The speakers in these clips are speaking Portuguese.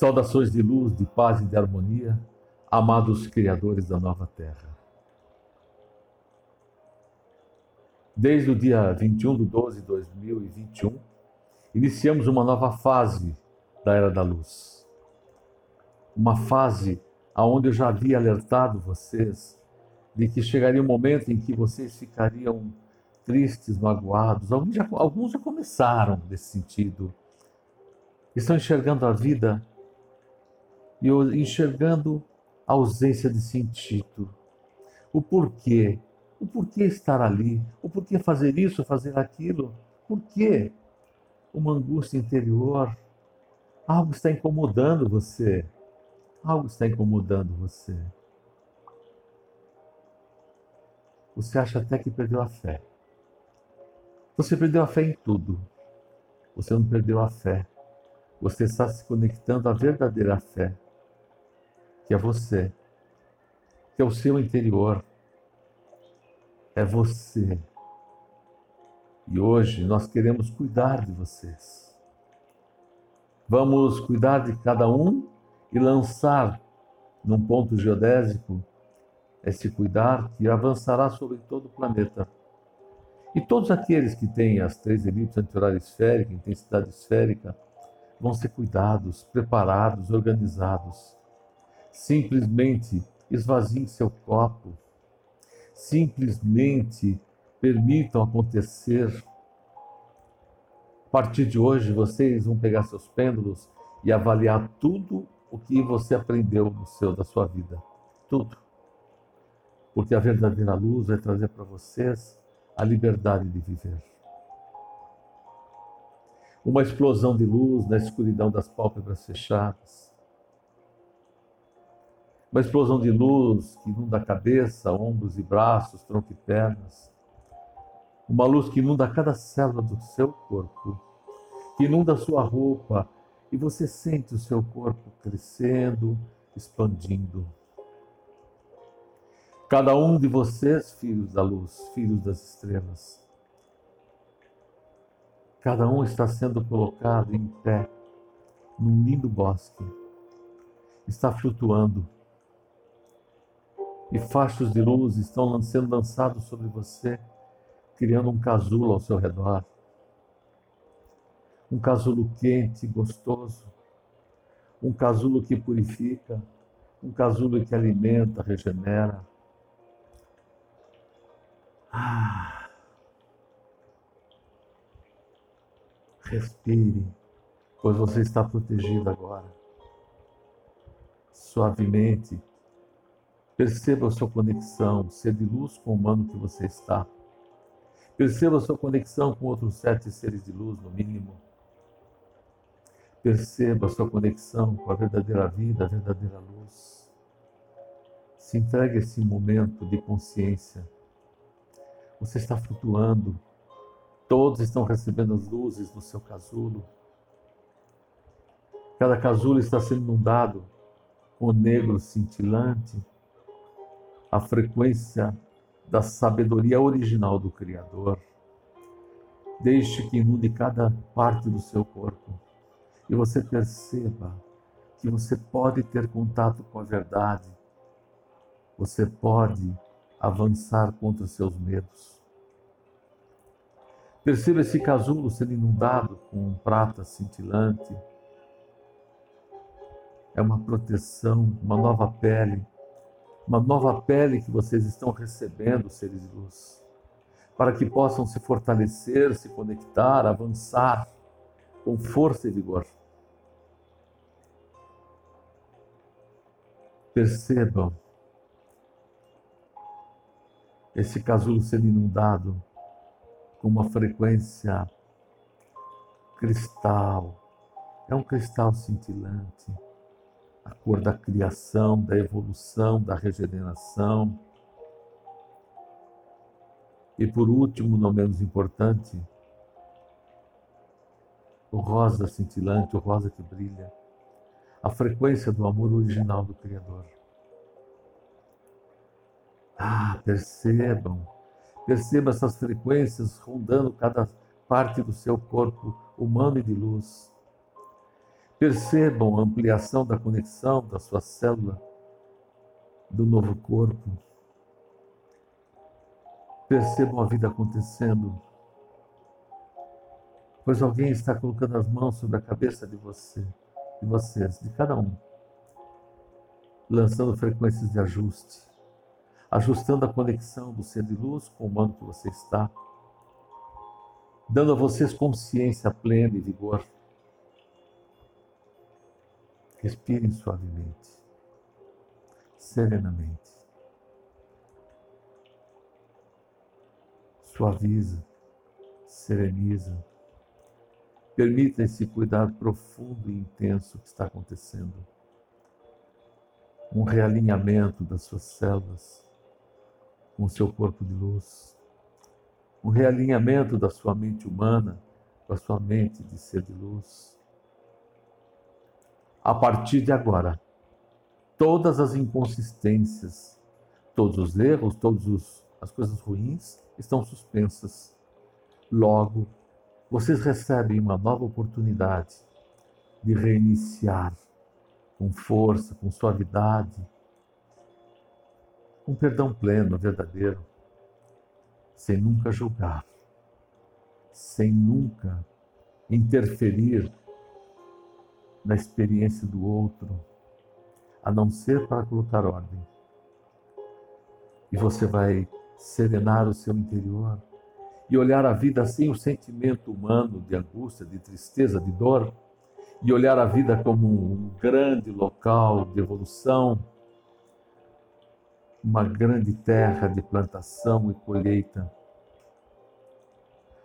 Saudações de luz, de paz e de harmonia, amados criadores da nova terra. Desde o dia 21 de 12 de 2021, iniciamos uma nova fase da Era da Luz. Uma fase onde eu já havia alertado vocês de que chegaria um momento em que vocês ficariam tristes, magoados. Alguns já, alguns já começaram nesse sentido. Estão enxergando a vida e enxergando a ausência de sentido. O porquê. O porquê estar ali. O porquê fazer isso, fazer aquilo. Por quê? Uma angústia interior. Algo está incomodando você. Algo está incomodando você. Você acha até que perdeu a fé. Você perdeu a fé em tudo. Você não perdeu a fé. Você está se conectando à verdadeira fé, que é você, que é o seu interior. É você. E hoje nós queremos cuidar de vocês. Vamos cuidar de cada um e lançar num ponto geodésico esse cuidar que avançará sobre todo o planeta e todos aqueles que têm as três elites anti-horária esférica, intensidade esférica, vão ser cuidados, preparados, organizados. Simplesmente esvaziem seu copo. Simplesmente permitam acontecer. A partir de hoje, vocês vão pegar seus pêndulos e avaliar tudo o que você aprendeu no seu da sua vida. Tudo. Porque a verdadeira luz vai trazer para vocês a liberdade de viver. Uma explosão de luz na escuridão das pálpebras fechadas. Uma explosão de luz que inunda a cabeça, ombros e braços, tronco e pernas. Uma luz que inunda cada célula do seu corpo, que inunda a sua roupa, e você sente o seu corpo crescendo, expandindo. Cada um de vocês, filhos da luz, filhos das estrelas, cada um está sendo colocado em pé num lindo bosque, está flutuando e fachos de luz estão sendo lançados sobre você, criando um casulo ao seu redor. Um casulo quente, gostoso, um casulo que purifica, um casulo que alimenta, regenera ah. Respire, pois você está protegido agora. Suavemente, perceba a sua conexão, ser de luz com o humano que você está. Perceba a sua conexão com outros sete seres de luz, no mínimo. Perceba a sua conexão com a verdadeira vida, a verdadeira luz. Se entregue a esse momento de consciência você está flutuando. Todos estão recebendo as luzes do seu casulo. Cada casulo está sendo inundado com o negro cintilante, a frequência da sabedoria original do Criador. Deixe que inunde cada parte do seu corpo e você perceba que você pode ter contato com a verdade. Você pode avançar contra seus medos. Perceba esse casulo sendo inundado com prata cintilante. É uma proteção, uma nova pele, uma nova pele que vocês estão recebendo, seres de luz, para que possam se fortalecer, se conectar, avançar com força e vigor. Percebam esse casulo sendo inundado com uma frequência cristal. É um cristal cintilante, cor da criação, da evolução, da regeneração. E por último, não menos importante, o rosa cintilante, o rosa que brilha, a frequência do amor original do Criador. Ah, percebam, perceba essas frequências rondando cada parte do seu corpo humano e de luz. Percebam a ampliação da conexão da sua célula, do novo corpo. Percebam a vida acontecendo. Pois alguém está colocando as mãos sobre a cabeça de você, de vocês, de cada um, lançando frequências de ajuste, ajustando a conexão do ser de luz com o humano que você está, dando a vocês consciência plena e vigor. Respirem suavemente, serenamente. Suaviza, sereniza. Permita esse cuidado profundo e intenso que está acontecendo. Um realinhamento das suas células com o seu corpo de luz. Um realinhamento da sua mente humana com a sua mente de ser de luz a partir de agora, todas as inconsistências, todos os erros, todas as coisas ruins estão suspensas. Logo, vocês recebem uma nova oportunidade de reiniciar com força, com suavidade, com perdão pleno, verdadeiro, sem nunca julgar, sem nunca interferir na experiência do outro, a não ser para colocar ordem. E você vai serenar o seu interior e olhar a vida sem o sentimento humano de angústia, de tristeza, de dor, e olhar a vida como um grande local de evolução, uma grande terra de plantação e colheita.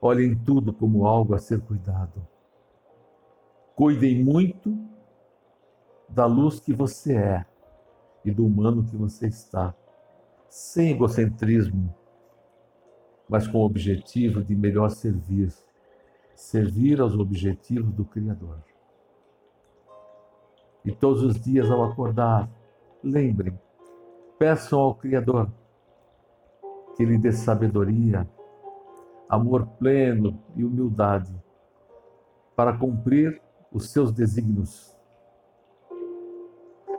Olhem tudo como algo a ser cuidado. Cuidem muito da luz que você é e do humano que você está, sem egocentrismo, mas com o objetivo de melhor servir, servir aos objetivos do Criador. E todos os dias ao acordar, lembrem, peçam ao Criador que lhe dê sabedoria, amor pleno e humildade para cumprir os seus desígnios,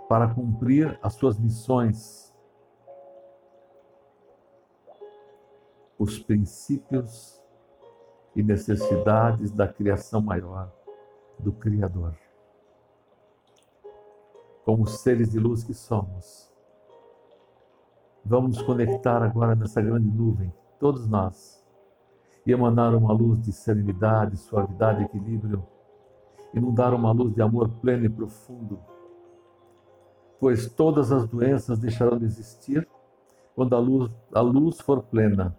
para cumprir as suas missões, os princípios e necessidades da criação maior do Criador. Como seres de luz que somos, vamos conectar agora nessa grande nuvem, todos nós, e emanar uma luz de serenidade, suavidade, equilíbrio inundar uma luz de amor pleno e profundo, pois todas as doenças deixarão de existir quando a luz, a luz for plena,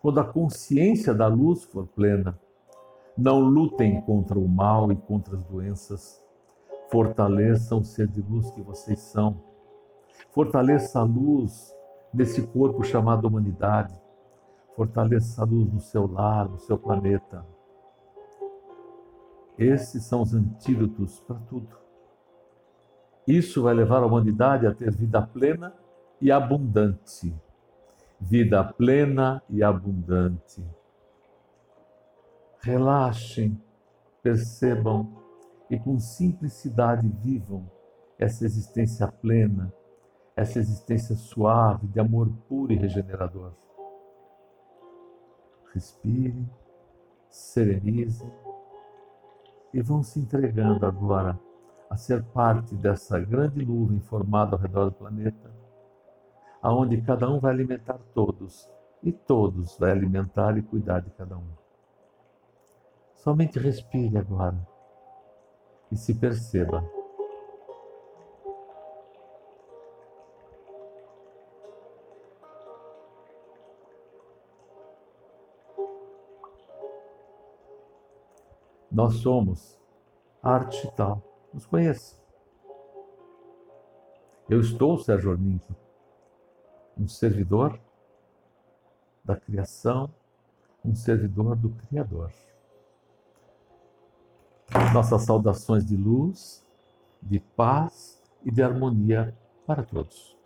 quando a consciência da luz for plena. Não lutem contra o mal e contra as doenças. Fortaleçam o ser de luz que vocês são. Fortaleça a luz desse corpo chamado humanidade. Fortaleça a luz no seu lar, no seu planeta. Esses são os antídotos para tudo. Isso vai levar a humanidade a ter vida plena e abundante. Vida plena e abundante. Relaxem, percebam e com simplicidade vivam essa existência plena, essa existência suave de amor puro e regenerador. Respire, serenize e vão se entregando agora a ser parte dessa grande nuvem formada ao redor do planeta, aonde cada um vai alimentar todos e todos vai alimentar e cuidar de cada um. Somente respire agora e se perceba. Nós somos arte tal. Nos conheça. Eu estou, Sérgio Orninho, um servidor da criação, um servidor do Criador. Nossas saudações de luz, de paz e de harmonia para todos.